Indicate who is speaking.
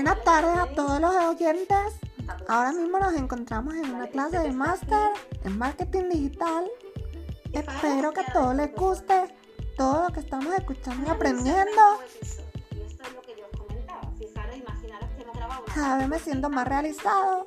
Speaker 1: Buenas tardes a todos los oyentes, ahora mismo nos encontramos en una clase de máster en marketing digital. Espero que a todos les guste todo lo que estamos escuchando y aprendiendo. Cada vez me siento más realizado.